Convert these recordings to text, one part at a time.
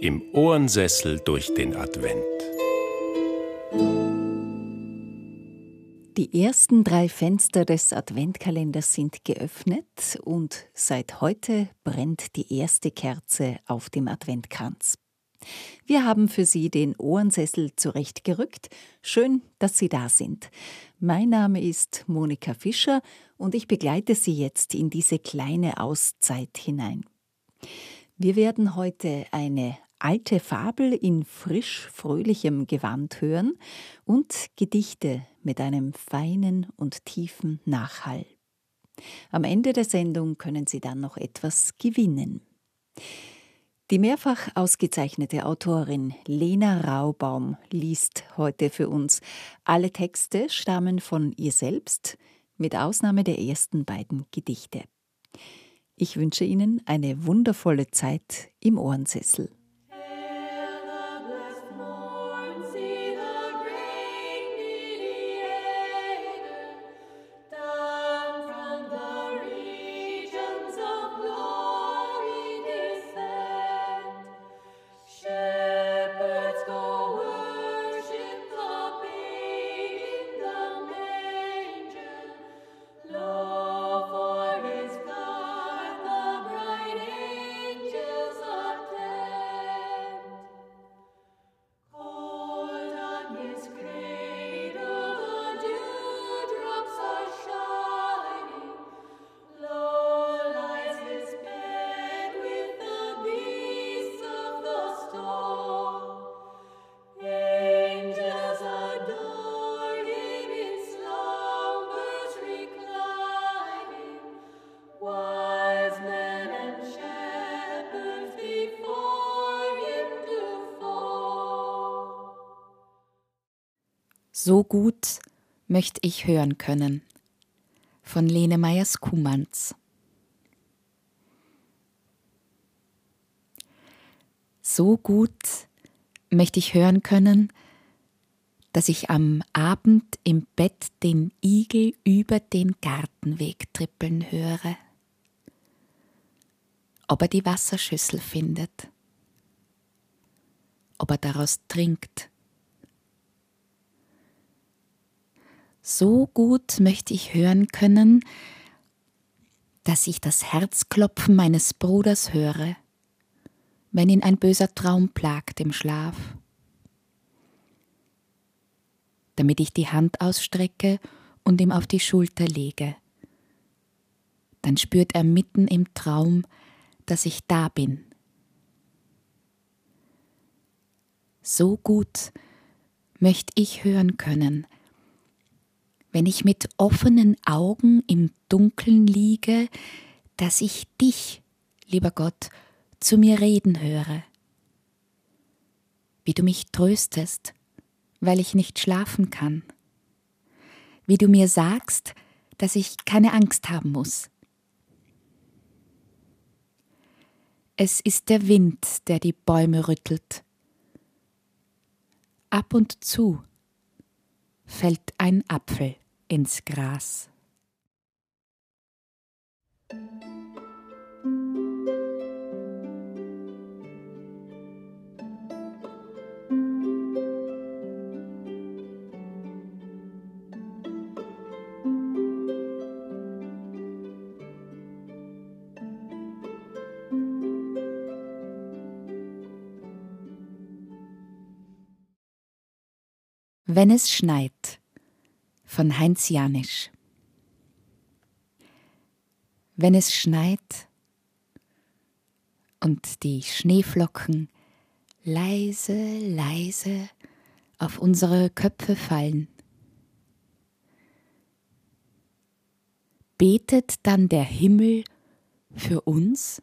im Ohrensessel durch den Advent. Die ersten drei Fenster des Adventkalenders sind geöffnet und seit heute brennt die erste Kerze auf dem Adventkranz. Wir haben für Sie den Ohrensessel zurechtgerückt. Schön, dass Sie da sind. Mein Name ist Monika Fischer und ich begleite Sie jetzt in diese kleine Auszeit hinein. Wir werden heute eine alte Fabel in frisch fröhlichem Gewand hören und Gedichte mit einem feinen und tiefen Nachhall. Am Ende der Sendung können Sie dann noch etwas gewinnen. Die mehrfach ausgezeichnete Autorin Lena Raubaum liest heute für uns. Alle Texte stammen von ihr selbst, mit Ausnahme der ersten beiden Gedichte. Ich wünsche Ihnen eine wundervolle Zeit im Ohrensessel. So gut möchte ich hören können. Von Lene Meyers Kumanz. So gut möchte ich hören können, dass ich am Abend im Bett den Igel über den Gartenweg trippeln höre. Ob er die Wasserschüssel findet, ob er daraus trinkt So gut möchte ich hören können, dass ich das Herzklopfen meines Bruders höre, wenn ihn ein böser Traum plagt im Schlaf. Damit ich die Hand ausstrecke und ihm auf die Schulter lege. Dann spürt er mitten im Traum, dass ich da bin. So gut möchte ich hören können, wenn ich mit offenen Augen im Dunkeln liege, dass ich dich, lieber Gott, zu mir reden höre. Wie du mich tröstest, weil ich nicht schlafen kann. Wie du mir sagst, dass ich keine Angst haben muss. Es ist der Wind, der die Bäume rüttelt. Ab und zu fällt ein Apfel ins Gras. Wenn es schneit von Heinz Janisch. Wenn es schneit und die Schneeflocken leise, leise auf unsere Köpfe fallen, betet dann der Himmel für uns?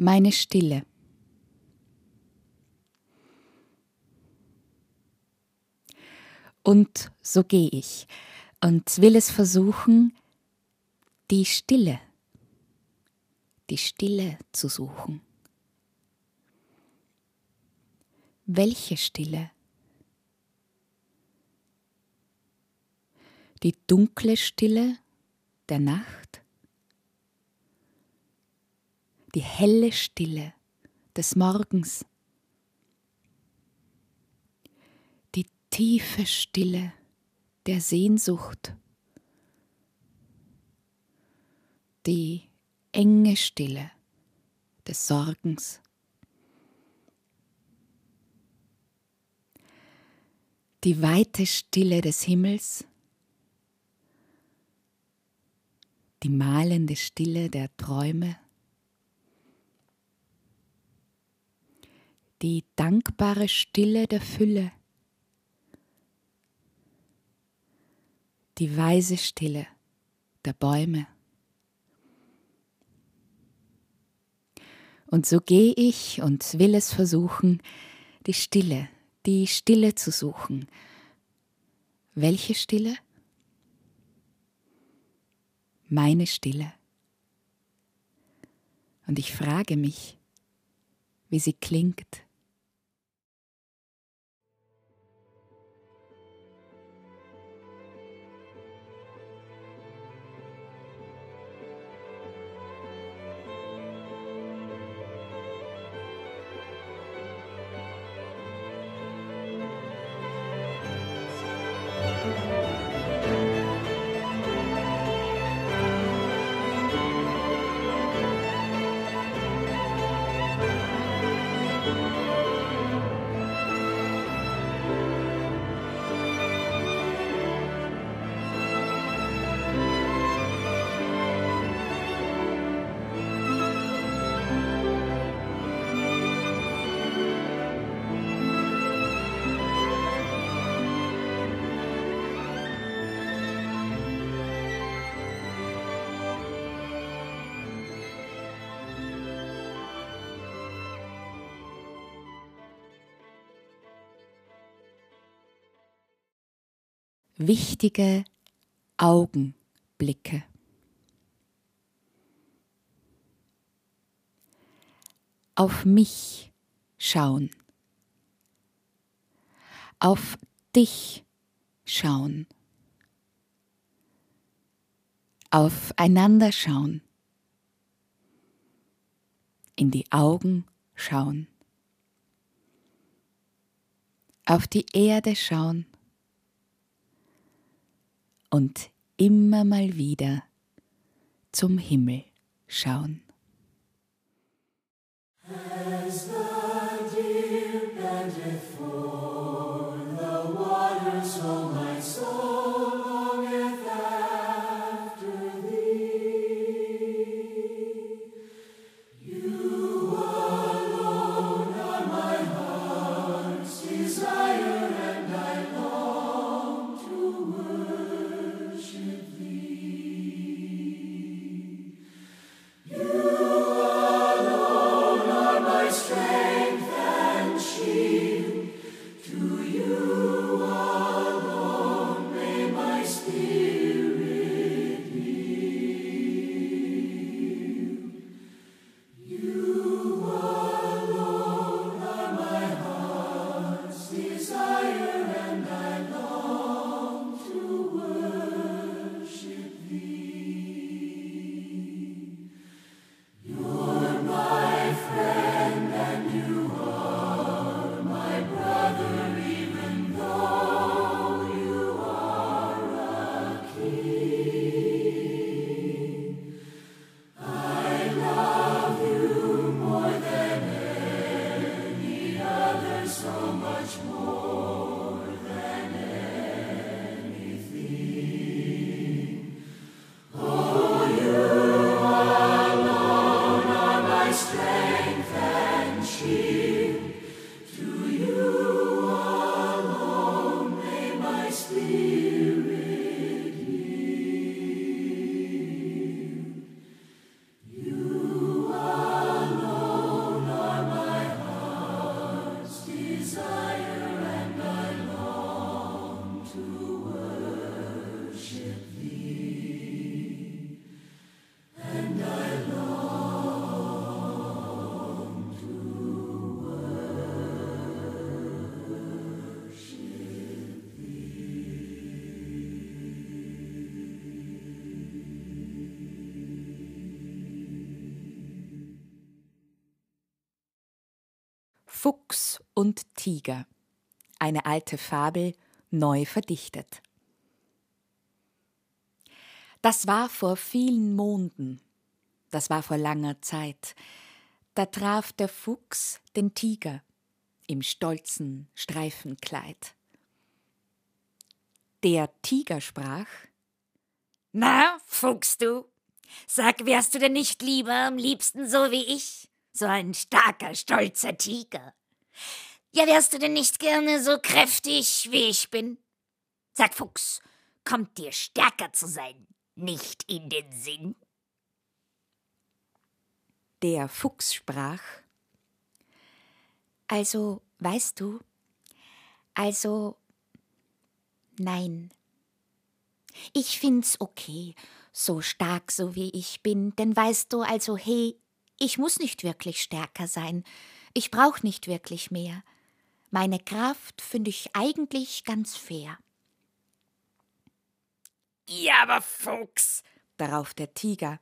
Meine Stille. Und so gehe ich und will es versuchen, die Stille, die Stille zu suchen. Welche Stille? Die dunkle Stille der Nacht? Die helle Stille des Morgens? Die tiefe Stille der Sehnsucht? Die enge Stille des Sorgens? die weite Stille des Himmels, die malende Stille der Träume, die dankbare Stille der Fülle, die weise Stille der Bäume. Und so gehe ich und will es versuchen, die Stille die Stille zu suchen. Welche Stille? Meine Stille. Und ich frage mich, wie sie klingt. Wichtige Augenblicke. Auf mich schauen. Auf dich schauen. Aufeinander schauen. In die Augen schauen. Auf die Erde schauen und immer mal wieder zum Himmel schauen. Fuchs und Tiger. Eine alte Fabel, neu verdichtet. Das war vor vielen Monden, das war vor langer Zeit. Da traf der Fuchs den Tiger im stolzen Streifenkleid. Der Tiger sprach Na, Fuchs du, sag, wärst du denn nicht lieber am liebsten so wie ich, so ein starker, stolzer Tiger? Ja, wärst du denn nicht gerne so kräftig, wie ich bin? Sag, Fuchs, kommt dir stärker zu sein nicht in den Sinn? Der Fuchs sprach Also, weißt du, also nein. Ich find's okay, so stark so wie ich bin, denn weißt du, also hey, ich muss nicht wirklich stärker sein, ich brauch nicht wirklich mehr. Meine Kraft finde ich eigentlich ganz fair. Ja, aber Fuchs, darauf der Tiger.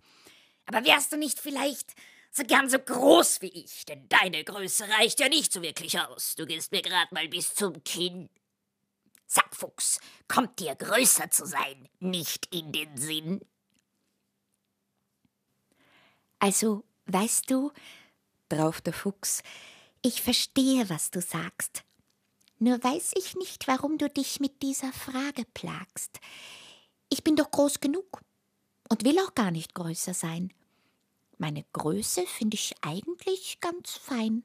Aber wärst du nicht vielleicht so gern so groß wie ich, denn deine Größe reicht ja nicht so wirklich aus. Du gehst mir grad mal bis zum Kinn. Sag, Fuchs, kommt dir größer zu sein nicht in den Sinn? Also, weißt du, drauf der Fuchs, ich verstehe, was du sagst. Nur weiß ich nicht, warum du dich mit dieser Frage plagst. Ich bin doch groß genug und will auch gar nicht größer sein. Meine Größe finde ich eigentlich ganz fein.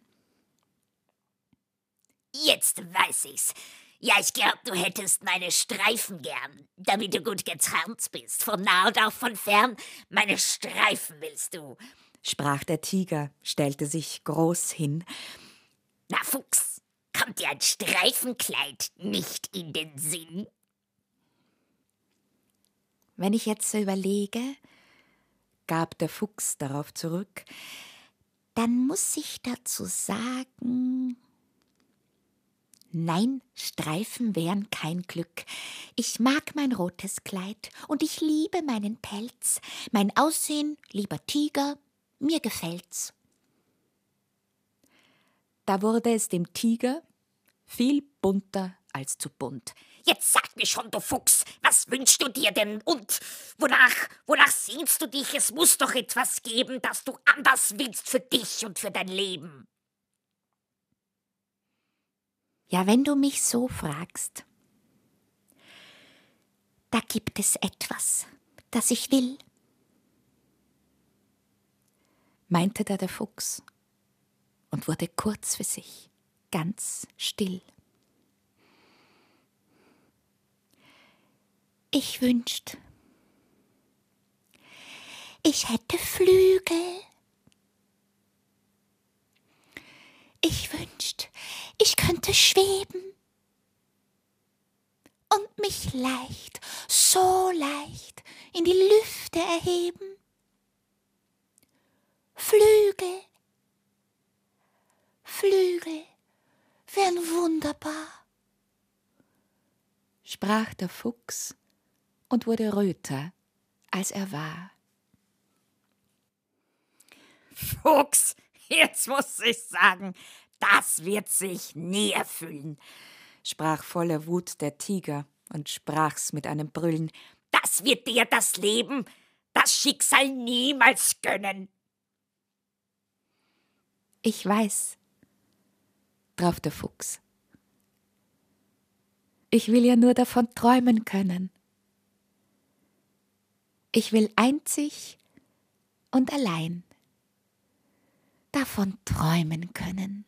Jetzt weiß ich's. Ja, ich glaub, du hättest meine Streifen gern, damit du gut gezerrt bist, von nah und auch von fern. Meine Streifen willst du, sprach der Tiger, stellte sich groß hin. Na, Fuchs, kommt dir ein Streifenkleid nicht in den Sinn? Wenn ich jetzt so überlege, gab der Fuchs darauf zurück, dann muss ich dazu sagen, Nein, Streifen wären kein Glück. Ich mag mein rotes Kleid und ich liebe meinen Pelz. Mein Aussehen, lieber Tiger, mir gefällt's. Da wurde es dem Tiger viel bunter als zu bunt. Jetzt sag mir schon, du Fuchs, was wünschst du dir denn und wonach, wonach sehnst du dich? Es muss doch etwas geben, das du anders willst für dich und für dein Leben. Ja, wenn du mich so fragst, da gibt es etwas, das ich will. Meinte da der Fuchs und wurde kurz für sich ganz still. Ich wünscht, ich hätte Flügel. Ich wünscht, ich könnte schweben und mich leicht, so leicht in die Lüfte erheben. Flügel, Flügel wären wunderbar, sprach der Fuchs und wurde röter, als er war. Fuchs, jetzt muss ich sagen, das wird sich nie erfüllen, sprach voller Wut der Tiger und sprach's mit einem Brüllen. Das wird dir das Leben, das Schicksal niemals gönnen. Ich weiß, drauf der Fuchs. Ich will ja nur davon träumen können. Ich will einzig und allein davon träumen können.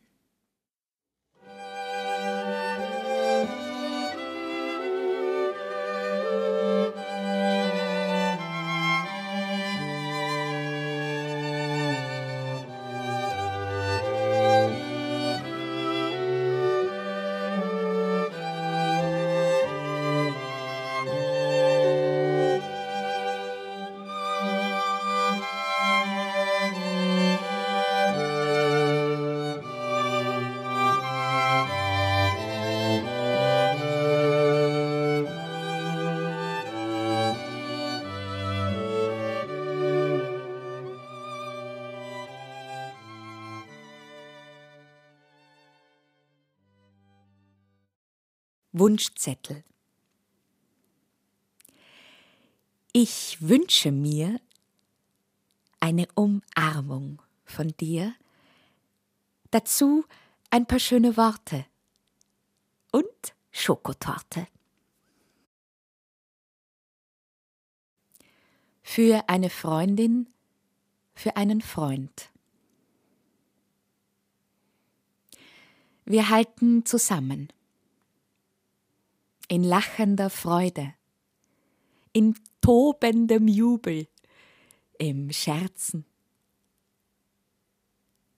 Wunschzettel. Ich wünsche mir eine Umarmung von dir, dazu ein paar schöne Worte und Schokotorte. Für eine Freundin, für einen Freund. Wir halten zusammen in lachender Freude, in tobendem Jubel, im Scherzen.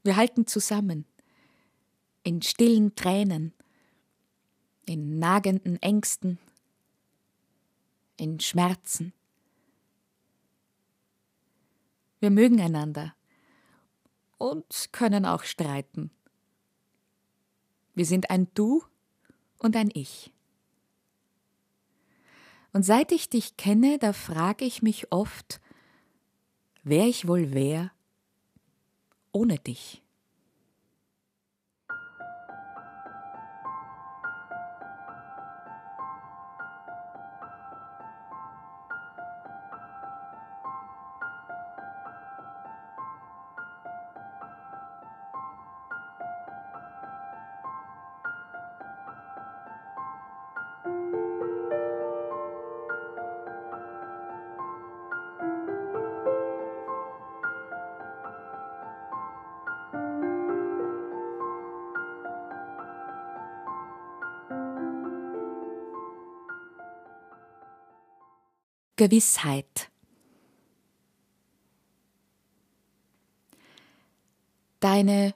Wir halten zusammen, in stillen Tränen, in nagenden Ängsten, in Schmerzen. Wir mögen einander und können auch streiten. Wir sind ein Du und ein Ich. Und seit ich dich kenne, da frage ich mich oft, wer ich wohl wär ohne dich. Gewissheit. Deine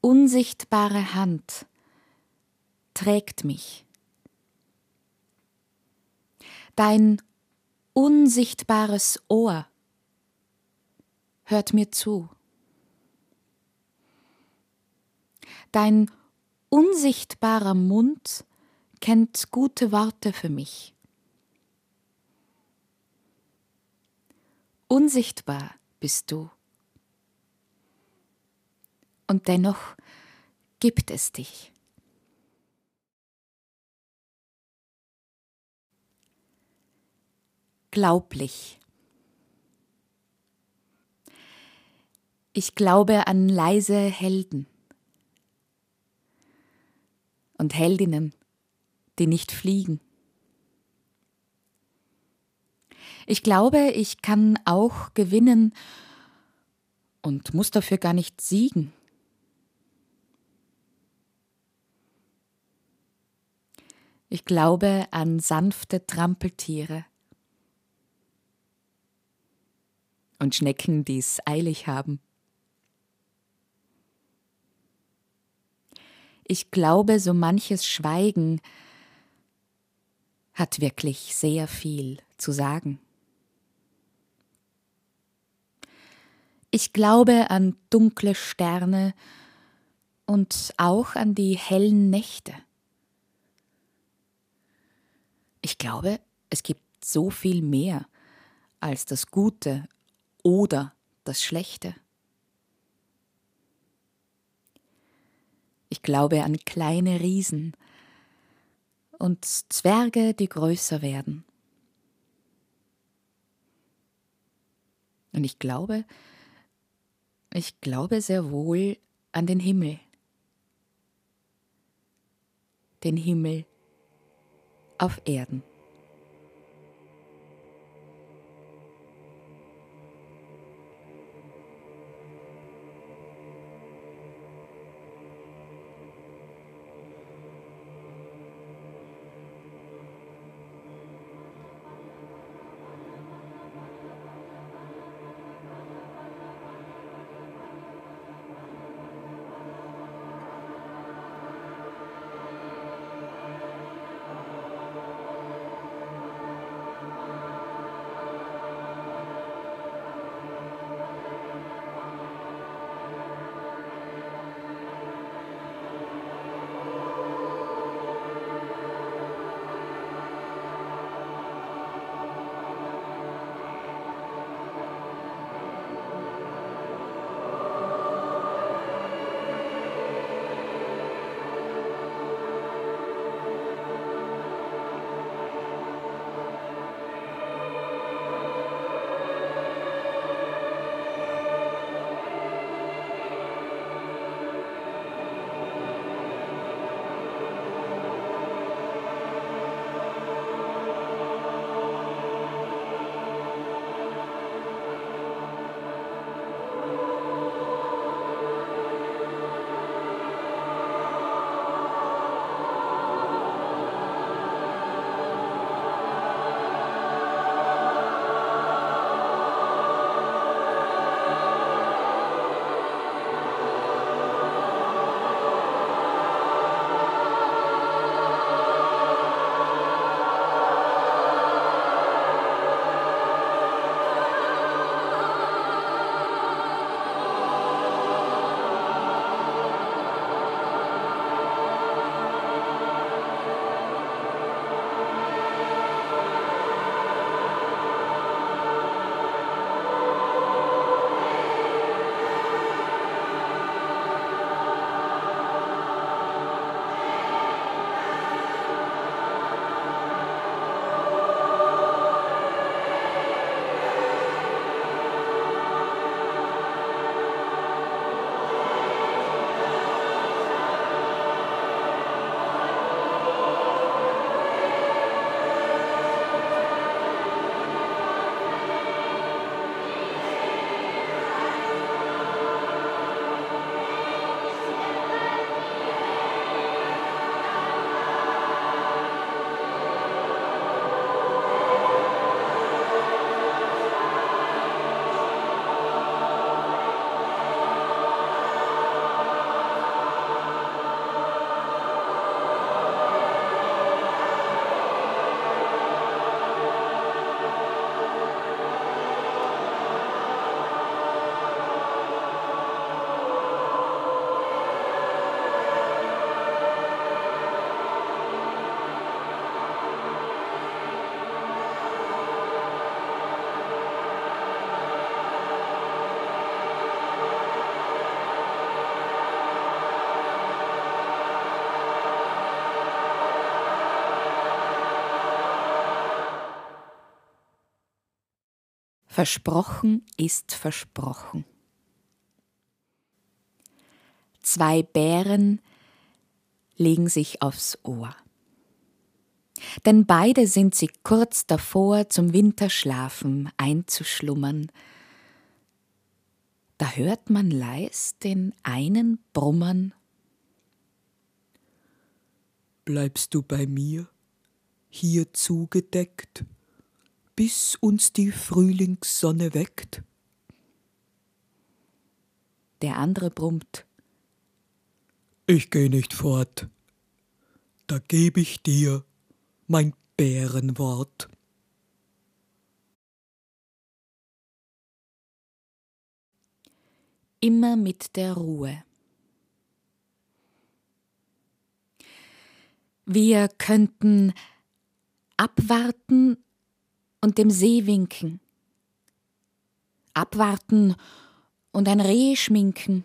unsichtbare Hand trägt mich. Dein unsichtbares Ohr hört mir zu. Dein unsichtbarer Mund kennt gute Worte für mich. Unsichtbar bist du. Und dennoch gibt es dich. Glaublich. Ich glaube an leise Helden und Heldinnen, die nicht fliegen. Ich glaube, ich kann auch gewinnen und muss dafür gar nicht siegen. Ich glaube an sanfte Trampeltiere und Schnecken, die es eilig haben. Ich glaube, so manches Schweigen hat wirklich sehr viel zu sagen. Ich glaube an dunkle Sterne und auch an die hellen Nächte. Ich glaube, es gibt so viel mehr als das Gute oder das Schlechte. Ich glaube an kleine Riesen und Zwerge, die größer werden. Und ich glaube, ich glaube sehr wohl an den Himmel. Den Himmel auf Erden. Versprochen ist versprochen. Zwei Bären legen sich aufs Ohr. Denn beide sind sie kurz davor, zum Winterschlafen einzuschlummern. Da hört man leis den einen brummern. Bleibst du bei mir, hier zugedeckt, bis uns die Frühlingssonne weckt? Der andere brummt. Ich geh nicht fort, da geb ich dir mein Bärenwort. Immer mit der Ruhe. Wir könnten abwarten und dem See winken, abwarten und ein Reh schminken,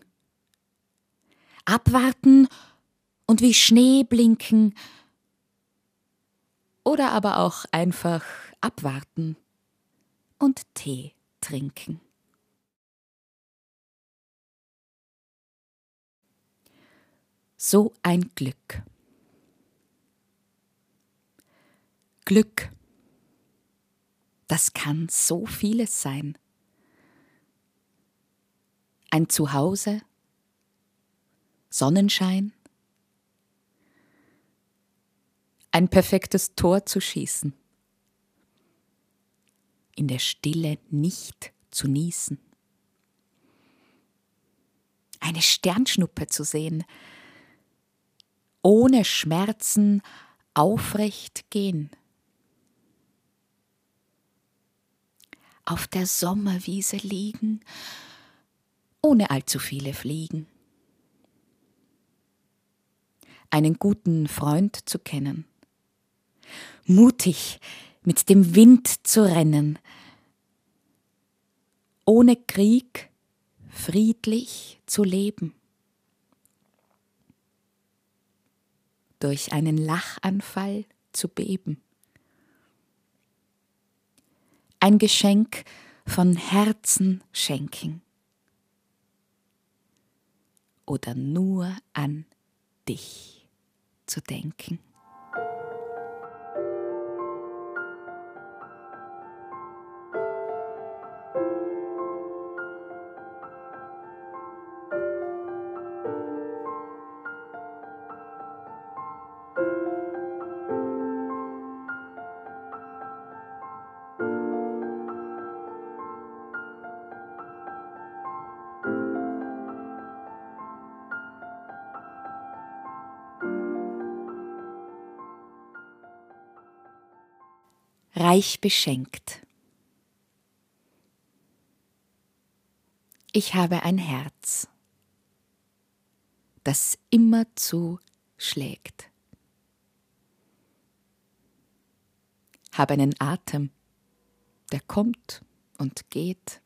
abwarten und wie Schnee blinken, oder aber auch einfach abwarten und Tee trinken. So ein Glück. Glück. Das kann so vieles sein. Ein Zuhause, Sonnenschein, ein perfektes Tor zu schießen, in der Stille nicht zu niesen, eine Sternschnuppe zu sehen, ohne Schmerzen aufrecht gehen, auf der Sommerwiese liegen, ohne allzu viele Fliegen, einen guten Freund zu kennen, mutig mit dem Wind zu rennen, ohne Krieg friedlich zu leben. Durch einen Lachanfall zu beben. Ein Geschenk von Herzen schenken. Oder nur an dich zu denken. Reich beschenkt. Ich habe ein Herz, das immerzu schlägt. Habe einen Atem, der kommt und geht.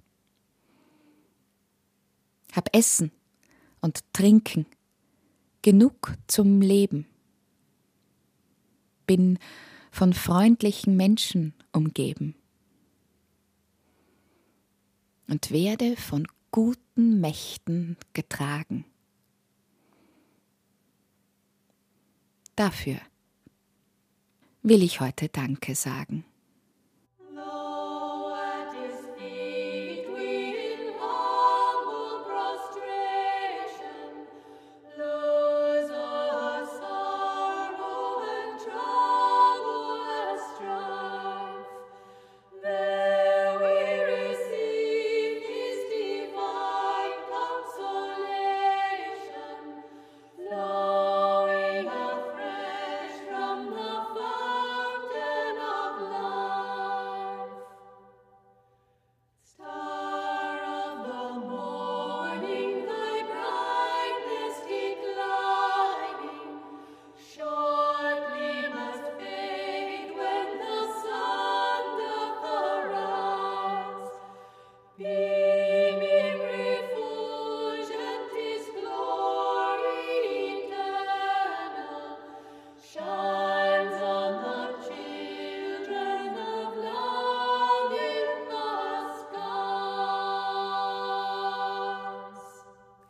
Hab Essen und Trinken, genug zum Leben. Bin von freundlichen Menschen umgeben und werde von guten Mächten getragen. Dafür will ich heute Danke sagen.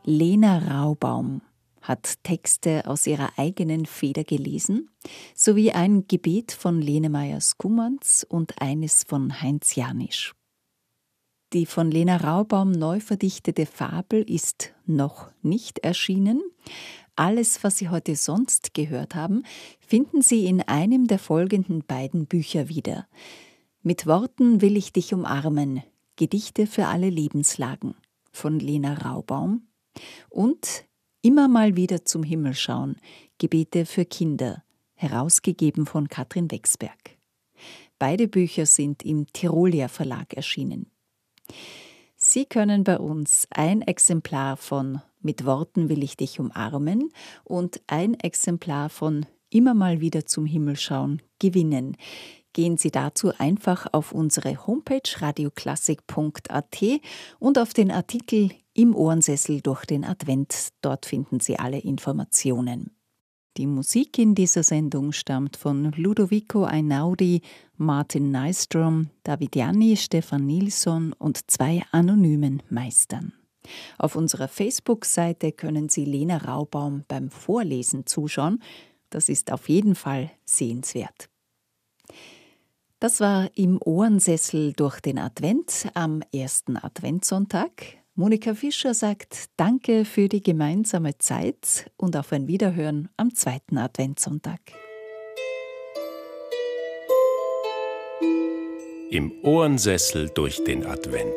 Lena Raubaum hat Texte aus ihrer eigenen Feder gelesen, sowie ein Gebet von Lene Meyer-Skumans und eines von Heinz Janisch. Die von Lena Raubaum neu verdichtete Fabel ist noch nicht erschienen. Alles, was Sie heute sonst gehört haben, finden Sie in einem der folgenden beiden Bücher wieder. Mit Worten will ich dich umarmen. Gedichte für alle Lebenslagen von Lena Raubaum und Immer mal wieder zum Himmel schauen. Gebete für Kinder, herausgegeben von Katrin Wexberg. Beide Bücher sind im Tirolia Verlag erschienen. Sie können bei uns ein Exemplar von Mit Worten will ich dich umarmen und ein Exemplar von Immer mal wieder zum Himmel schauen gewinnen. Gehen Sie dazu einfach auf unsere Homepage radioklassik.at und auf den Artikel im Ohrensessel durch den Advent. Dort finden Sie alle Informationen. Die Musik in dieser Sendung stammt von Ludovico Einaudi, Martin Nystrom, David Janni, Stefan Nilsson und zwei anonymen Meistern. Auf unserer Facebook-Seite können Sie Lena Raubaum beim Vorlesen zuschauen. Das ist auf jeden Fall sehenswert. Das war im Ohrensessel durch den Advent am ersten Adventssonntag. Monika Fischer sagt Danke für die gemeinsame Zeit und auf ein Wiederhören am zweiten Adventssonntag. Im Ohrensessel durch den Advent.